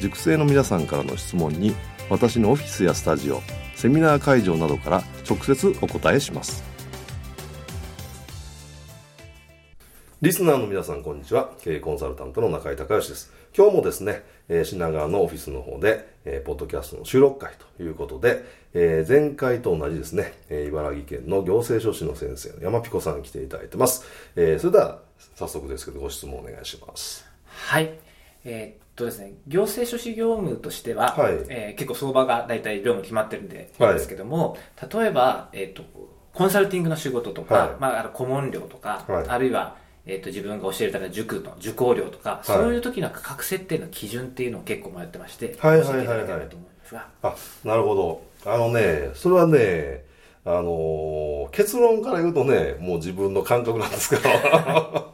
塾生の皆さんからの質問に私のオフィスやスタジオセミナー会場などから直接お答えします。リスナーの皆さんこんにちは。経営コンサルタントの中井隆義です。今日もですね、えー、品川のオフィスの方で、えー、ポッドキャストの収録会ということで、えー、前回と同じですね、えー、茨城県の行政書士の先生の山ピコさんに来ていただいてます、えー、それでは早速ですけどご質問お願いします。はい。えー、っとですね、行政書士業務としては、はい、えー、結構相場が大体量も決まってるんでいいんですけども、はい、例えば、えー、っと、コンサルティングの仕事とか、はい、まあ、あの顧問料とか、あるいは、えっ、と、自分が教えるための塾の受講料とか、そういう時の価格設定の基準っていうのを結構迷ってまして、はいはいはいはい。と思いますが。あ、なるほど。あのね、それはね、あのー、結論から言うとね、もう自分の感覚なんですけど、はい、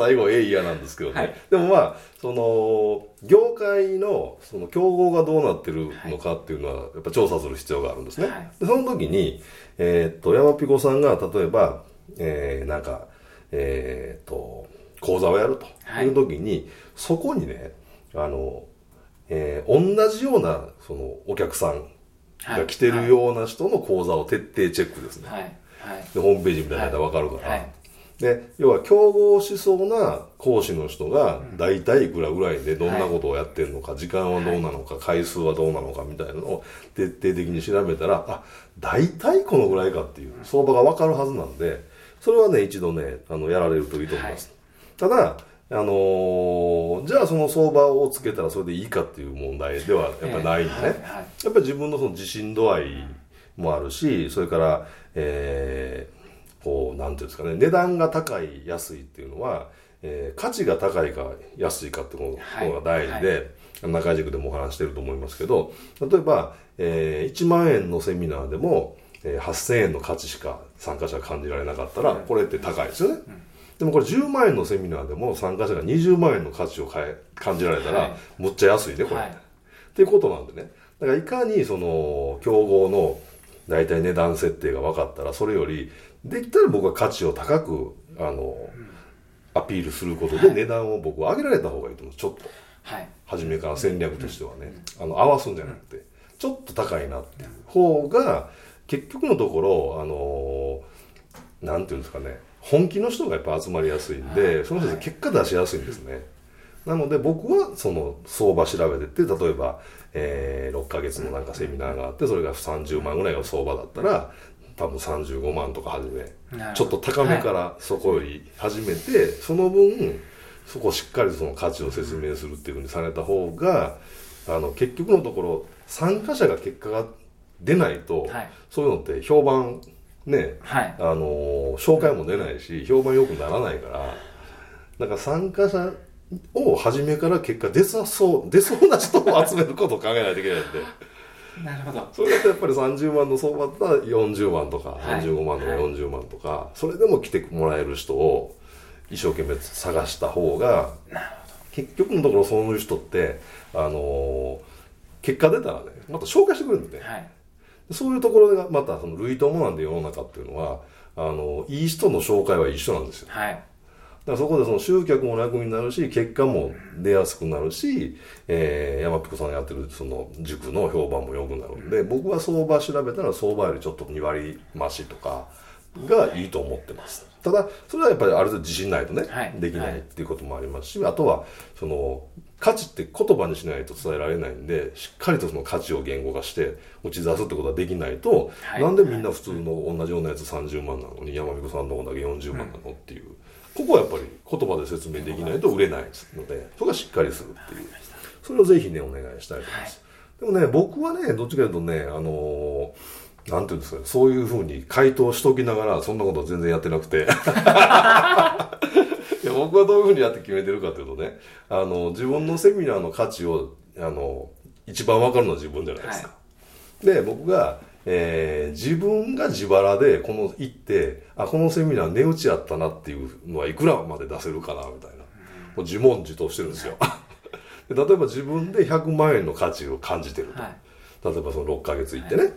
最後、ええ嫌なんですけどね、はい、でもまあ、その、業界の、その、競合がどうなってるのかっていうのは、やっぱ調査する必要があるんですね。はい、でその時に、えー、っと、山ピコさんが、例えば、えー、なんか、えー、っと、講座をやるという時に、はい、そこにね、あの、えー、同じような、その、お客さんが来てるような人の講座を徹底チェックですね。はい。はい、で、ホームページみたいなのわかるから。はい、で、要は競合しそうな講師の人が、大体いくらぐらいでどんなことをやってるのか、時間はどうなのか、回数はどうなのかみたいなのを徹底的に調べたら、あ、大体このぐらいかっていう相場がわかるはずなんで、それはね、一度ね、あの、やられるといいと思います。ただ、あのー、じゃあその相場をつけたらそれでいいかっていう問題ではやっぱりないんでね、やっぱり自分のその自信度合いもあるし、それから、えー、こう、なんていうんですかね、値段が高い、安いっていうのは、えー、価値が高いか安いかっていうのが大事で、中軸でもお話してると思いますけど、例えば、えー、1万円のセミナーでも、えー、8000円の価値しか参加者が感じられなかったら、これって高いですよね。でもこれ10万円のセミナーでも参加者が20万円の価値を変え感じられたら、むっちゃ安いね、これ。はい、っていうことなんでね。だからいかにその、競合の大体値段設定が分かったら、それより、できたら僕は価値を高く、あの、アピールすることで値段を僕は上げられた方がいいと思う。ちょっと。はい。初めから戦略としてはね。あの、合わすんじゃなくて、ちょっと高いなっていう方が、結局のところ、あのなんていうんですかね、本気の人がやっぱ集まりやすいんで、その人で結果出しやすいんですね。なので僕はその相場調べてって例えば、えー、6ヶ月のなんかセミナーがあってそれが30万ぐらいが相場だったら多分35万とか始め。ちょっと高めからそこより始めて、その分そこをしっかりその価値を説明するっていうふうにされた方があの結局のところ参加者が結果が出ないと、はい、そういうのって評判ね、はい、あの紹介も出ないし評判良くならないからだから参加者を初めから結果出さそう出そうな人を集めることを考えないといけないんで。なるほど。それだとやっぱり30万の相場だったら40万とか、はい、35万とか40万とか、はい、それでも来てもらえる人を一生懸命探した方が、結局のところそういう人って、あのー、結果出たらね、また紹介してくれるんでね。はいそういうところがまたその類友なんで世の中っていうのは、あの、いい人の紹介は一緒なんですよ。はい。だからそこでその集客も楽になるし、結果も出やすくなるし、えー、山ピコさんがやってるその塾の評判も良くなるんで、僕は相場調べたら相場よりちょっと2割増しとかがいいと思ってます。ただ、それはやっぱりある程度自信ないとね、はい、できないっていうこともありますし、あとは、その、価値って言葉にしないと伝えられないんでしっかりとその価値を言語化して打ち出すってことはできないと、はい、なんでみんな普通の同じようなやつ30万なのに山彦さんの方だけ40万なのっていう、ここはやっぱり言葉で説明できないと売れないのでそこはしっかりするっていう。それをぜひねお願いしたいと思います、はい、でもね僕はねどっちかというとねあのー、なんていうんですかねそういうふうに回答しときながらそんなこと全然やってなくて。いや僕はどういうふうにやって決めてるかというとねあの自分のセミナーの価値をあの一番分かるのは自分じゃないですか、はい、で僕が、えー、自分が自腹でこの行ってあこのセミナー値打ちやったなっていうのはいくらまで出せるかなみたいな、もう自問自答してるんですよ。例えば自分で100万円の価値を感じてると、はい、例えばその6ヶ月行ってね、はい、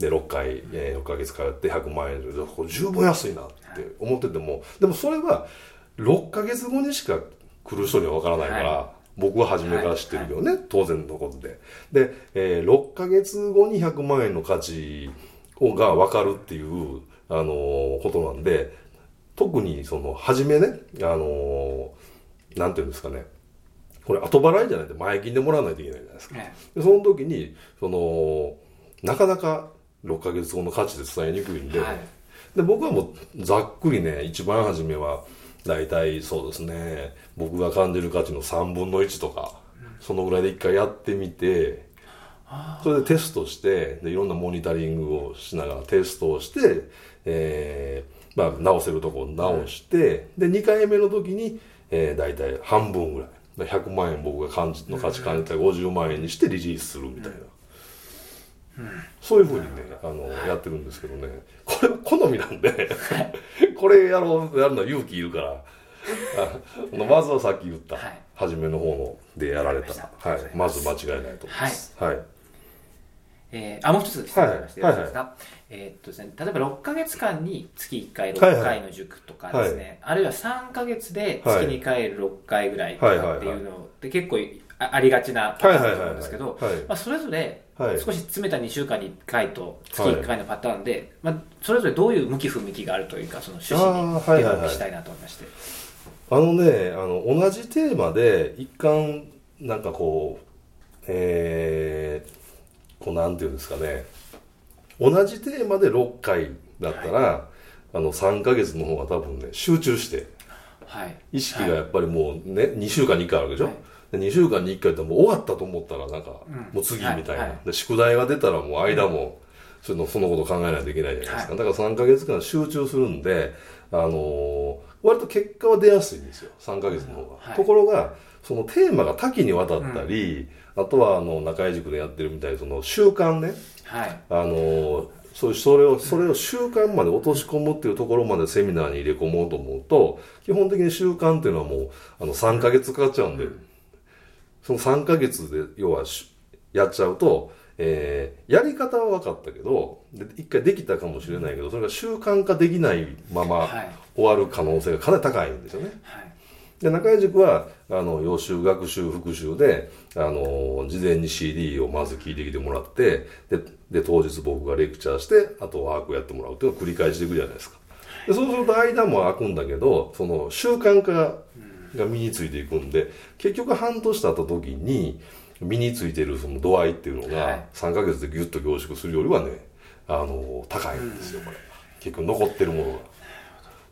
で6回、えー、6ヶ月通って100万円でこれ十分安いなって思ってても、でもそれは6ヶ月後にしか来る人には分からないから、はい、僕は初めから知ってるけどね、はい、当然のことで。で、えー、6ヶ月後に100万円の価値が分かるっていう、あのー、ことなんで、特にその、初めね、あのー、なんていうんですかね、これ後払いじゃないと前金でもらわないといけないじゃないですか。でその時に、その、なかなか6ヶ月後の価値で伝えにくいんで、はい、で僕はもうざっくりね、一番初めは、大体そうですね僕が感じる価値の3分の1とか、そのぐらいで一回やってみてそれでテストしてでいろんなモニタリングをしながらテストをして、えーまあ、直せるとこを直して、で2回目の時に、えー、大体半分ぐらい100万円僕が感じの価値感じたら50万円にしてリリースするみたいな。そういうふうにね、あの、やってるんですけどね、これ好みなんで。これやろう、やるのは勇気いるから、まずはさっき言った、初めの方のでやられた、はい、まず間違いないと思います。はい。えー、あ、もう一つ質問ありまして、はい、ですか？えー、っとですね、例えば6か月間に月1回6回の塾とかですね、はい。はい、あるいは3か月で月2回6回ぐらいとかっていうのって結構ありがちなパターンだと思うんですけど、まあ、それぞれ少し詰めた2週間に1回と月1回のパターンで、まあ、それぞれどういう向き不向きがあるというかその趣旨に手をしたいなと思いまして。あのねあの同じテーマで一貫なんかこうえー、こうなんていうんですかね。同じテーマで6回だったら、はい、あの3か月の方が多分ね集中して、はい、意識がやっぱりもうね、2週間に1回あるわけでしょ、はい2週間に1回ってもう終わったと思ったらなんか、もう次みたいな、はいはい、で宿題が出たらもう間も、そのそのこと考えないといけないじゃないですか、はい、だから3か月間集中するんで、あのー、割と結果は出やすいんですよ。3か月の方が、ところがそのテーマが多岐にわたったり、うん、あとはあの中井塾でやってるみたいにその習慣ね、あのーそうそれをそれを習慣まで落とし込むっていうところまでセミナーに入れ込もうと思うと基本的に習慣っていうのはもうあの3か月かかっちゃうんで、その3ヶ月で要はやっちゃうと、えー、やり方は分かったけど一回できたかもしれないけどそれが習慣化できないまま終わる可能性がかなり高いんですよね。はい、で中井塾はあの予習学習復習であの事前に CD をまず聞いてきてもらってでで当日僕がレクチャーしてあとワークやってもらうっていうのを繰り返していくじゃないですか。でそうすると間も空くんだけどその習慣化が身についていくんで結局半年経った時に身についてるその度合いっていうのが3ヶ月でギュッと凝縮するよりはねあの高いんですよこれ。結局残ってるものが。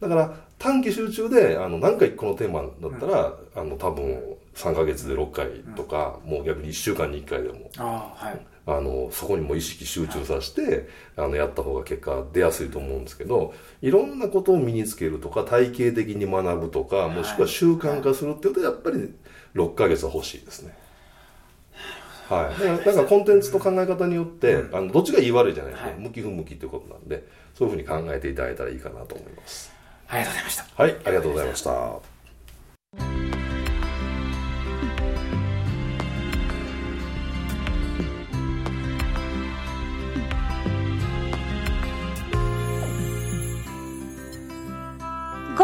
だから短期集中であの何回このテーマだったら、あの多分3ヶ月で6回とか、もう逆に1週間に1回でも。あ、はい、あのそこにも意識集中させて、あのやった方が結果出やすいと思うんですけどいろんなことを身につけるとか体系的に学ぶとかもしくは習慣化するっていうとやっぱり6ヶ月は欲しいですね。はい、だからなんかコンテンツと考え方によって、うん、あのどっちが言い悪いじゃないですか、はい、向き不向きっていうことなんでそういうふうに考えていただいたらいいかなと思います。ありがとうございました。はいありがとうございました